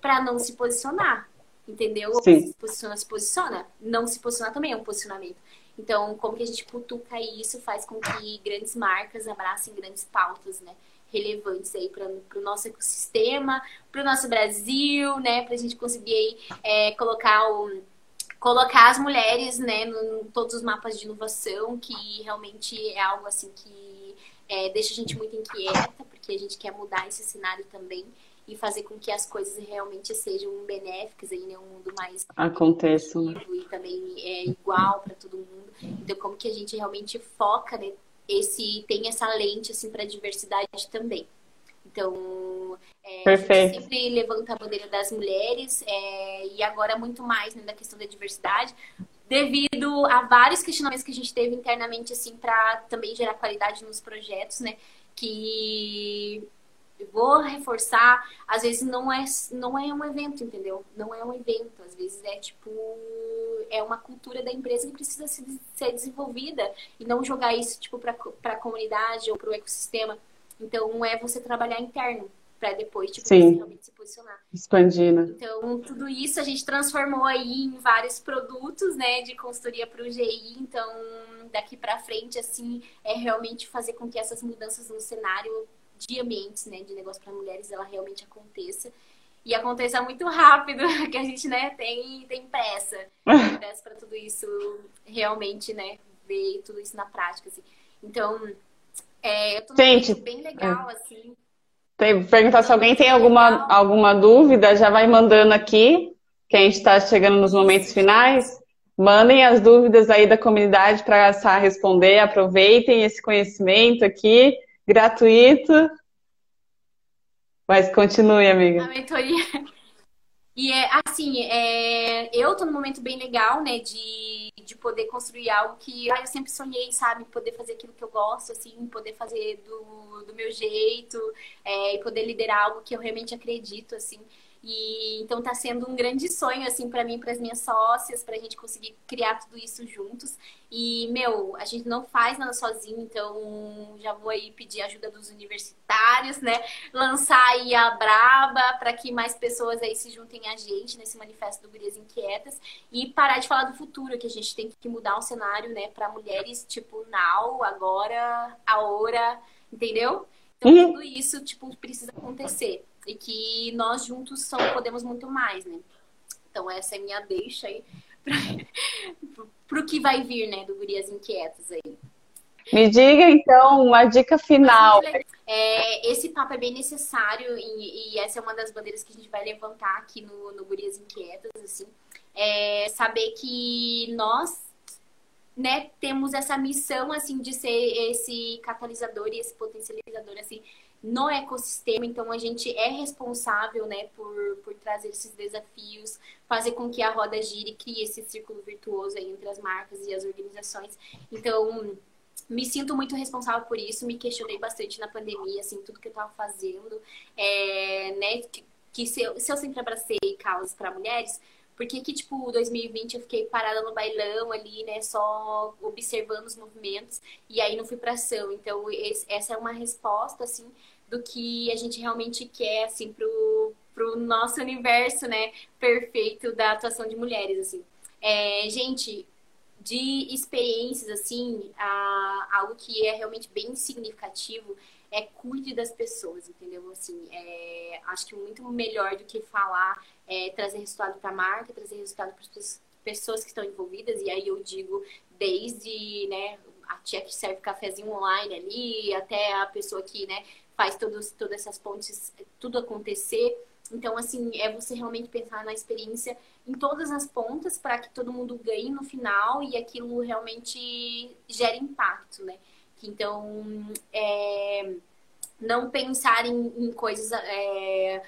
para não se posicionar, entendeu? Sim. Se posiciona, se posiciona. Não se posicionar também é um posicionamento. Então, como que a gente cutuca isso faz com que grandes marcas abracem grandes pautas, né? Relevantes aí para o nosso ecossistema, para o nosso Brasil, né? Para a gente conseguir aí, é, colocar o colocar as mulheres, né, em todos os mapas de inovação, que realmente é algo assim que é, deixa a gente muito inquieta, porque a gente quer mudar esse cenário também e fazer com que as coisas realmente sejam benéficas aí, né, um mundo mais aconteça e também é igual para todo mundo. Então, como que a gente realmente foca né, esse tem essa lente assim para diversidade também. Então, é, a gente sempre levanta a bandeira das mulheres é, e agora muito mais né, da questão da diversidade, devido a vários questionamentos que a gente teve internamente assim para também gerar qualidade nos projetos, né? Que vou reforçar, às vezes não é, não é um evento, entendeu? Não é um evento, às vezes é tipo é uma cultura da empresa que precisa ser desenvolvida e não jogar isso tipo para a comunidade ou para o ecossistema. Então é você trabalhar interno para depois tipo Sim. realmente se posicionar. Expandindo. Então tudo isso a gente transformou aí em vários produtos, né, de consultoria para o GI. Então daqui para frente assim é realmente fazer com que essas mudanças no cenário de ambientes, né, de negócio para mulheres, ela realmente aconteça. E aconteça muito rápido, que a gente, né, tem, tem pressa. Tem pressa para tudo isso realmente, né, ver tudo isso na prática, assim. Então, é, tudo gente, bem legal, é. assim. Tem, perguntar se alguém tem alguma, alguma dúvida, já vai mandando aqui, que a gente está chegando nos momentos finais. Mandem as dúvidas aí da comunidade para a responder, aproveitem esse conhecimento aqui gratuito. Mas continue, amiga. A mentoria. E é assim, é, eu tô num momento bem legal, né, de, de poder construir algo que ah, eu sempre sonhei, sabe? Poder fazer aquilo que eu gosto, assim, poder fazer do, do meu jeito, é, e poder liderar algo que eu realmente acredito, assim. E então tá sendo um grande sonho assim para mim, para as minhas sócias, para a gente conseguir criar tudo isso juntos. E meu, a gente não faz nada sozinho, então já vou aí pedir ajuda dos universitários, né? Lançar aí a Braba para que mais pessoas aí se juntem a gente nesse manifesto do Gurias Inquietas e parar de falar do futuro, que a gente tem que mudar o cenário, né, para mulheres tipo now, agora, a hora, entendeu? Então uhum. tudo isso tipo precisa acontecer e que nós juntos só podemos muito mais, né? Então essa é minha deixa aí para o que vai vir, né, do Gurias Inquietas aí. Me diga então uma dica final. É, esse papo é bem necessário e, e, essa é uma das bandeiras que a gente vai levantar aqui no, no Gurias Inquietas, assim. É saber que nós né, temos essa missão assim de ser esse catalisador e esse potencializador assim no ecossistema, então a gente é responsável, né, por, por trazer esses desafios, fazer com que a roda gire, crie esse círculo virtuoso entre as marcas e as organizações. Então, me sinto muito responsável por isso, me questionei bastante na pandemia, assim, tudo que eu estava fazendo, é, né, que, que se, eu, se eu sempre abracei causas para mulheres, por que, que, tipo, 2020 eu fiquei parada no bailão ali, né, só observando os movimentos, e aí não fui pra ação. Então, esse, essa é uma resposta, assim, do que a gente realmente quer, assim, pro, pro nosso universo, né, perfeito da atuação de mulheres, assim. É, gente, de experiências, assim, a, algo que é realmente bem significativo é cuide das pessoas, entendeu? Assim, é, acho que muito melhor do que falar é trazer resultado para a marca, trazer resultado para as pessoas que estão envolvidas, e aí eu digo desde, né, a tia que serve cafezinho online ali, até a pessoa que, né, faz todos, todas essas pontes, tudo acontecer. Então, assim, é você realmente pensar na experiência em todas as pontas para que todo mundo ganhe no final e aquilo realmente gere impacto, né? Então, é, não pensar em, em coisas é,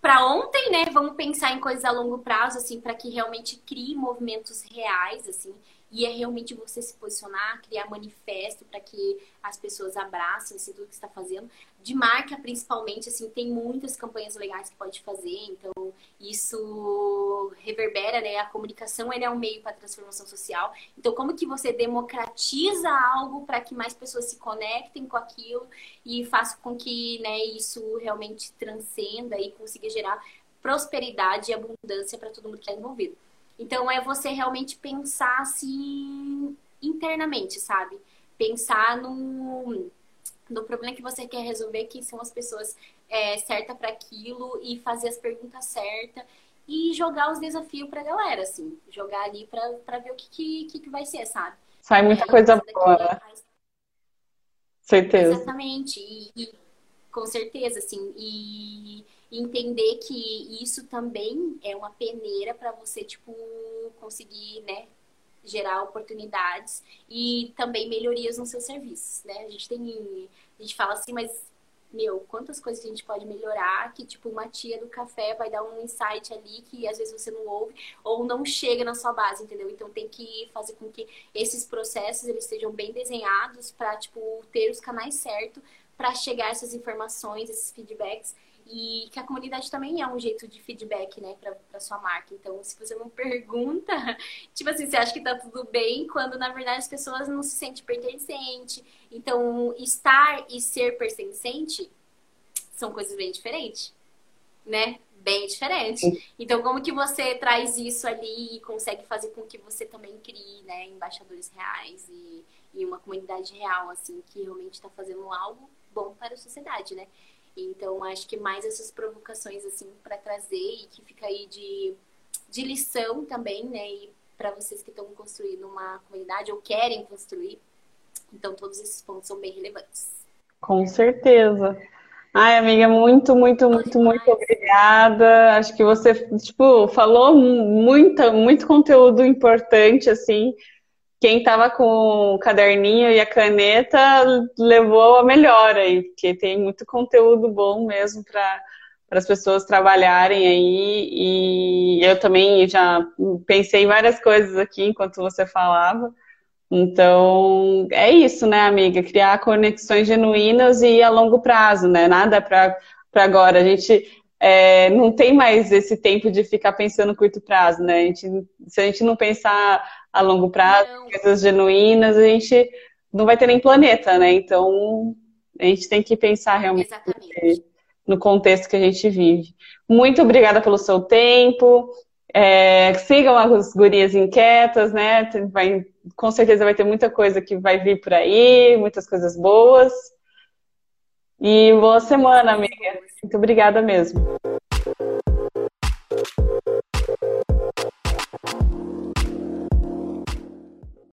para ontem, né? Vamos pensar em coisas a longo prazo, assim, para que realmente crie movimentos reais, assim. E é realmente você se posicionar, criar manifesto para que as pessoas abracem assim, tudo que está fazendo. De marca, principalmente, assim, tem muitas campanhas legais que pode fazer, então isso reverbera, né? A comunicação é um meio para transformação social. Então, como que você democratiza algo para que mais pessoas se conectem com aquilo e faça com que né, isso realmente transcenda e consiga gerar prosperidade e abundância para todo mundo que está envolvido. Então é você realmente pensar assim internamente, sabe? Pensar no, no problema que você quer resolver, quem são as pessoas é, certas para aquilo e fazer as perguntas certas e jogar os desafios pra galera, assim. Jogar ali pra, pra ver o que, que, que vai ser, sabe? Sai muita é, coisa boa. Né? Certeza. Exatamente. E, e, com certeza, assim. E entender que isso também é uma peneira para você, tipo, conseguir, né, gerar oportunidades e também melhorias nos seus serviços, né? A gente tem, a gente fala assim, mas meu, quantas coisas a gente pode melhorar que, tipo, uma tia do café vai dar um insight ali que às vezes você não ouve ou não chega na sua base, entendeu? Então tem que fazer com que esses processos eles sejam bem desenhados para, tipo, ter os canais certos para chegar essas informações, esses feedbacks e que a comunidade também é um jeito de feedback, né, para sua marca. Então, se você não pergunta, tipo assim, você acha que tá tudo bem, quando na verdade as pessoas não se sentem pertencente. Então, estar e ser pertencente são coisas bem diferentes, né? Bem diferentes. Então, como que você traz isso ali e consegue fazer com que você também crie, né, embaixadores reais e, e uma comunidade real, assim, que realmente está fazendo algo bom para a sociedade, né? Então, acho que mais essas provocações, assim, para trazer e que fica aí de, de lição também, né? E para vocês que estão construindo uma comunidade ou querem construir. Então, todos esses pontos são bem relevantes. Com certeza. Ai, amiga, muito, muito, muito, muito obrigada. Acho que você, tipo, falou muita, muito conteúdo importante, assim quem estava com o caderninho e a caneta levou a melhor aí, porque tem muito conteúdo bom mesmo para para as pessoas trabalharem aí. E eu também já pensei em várias coisas aqui enquanto você falava. Então, é isso, né, amiga? Criar conexões genuínas e a longo prazo, né? Nada para agora. A gente é, não tem mais esse tempo de ficar pensando no curto prazo, né? A gente, se a gente não pensar a longo prazo, não. coisas genuínas, a gente não vai ter nem planeta, né? Então, a gente tem que pensar realmente Exatamente. no contexto que a gente vive. Muito obrigada pelo seu tempo. É, sigam as gurias inquietas, né? Vai, com certeza vai ter muita coisa que vai vir por aí, muitas coisas boas. E boa semana, amiga. Muito obrigada mesmo.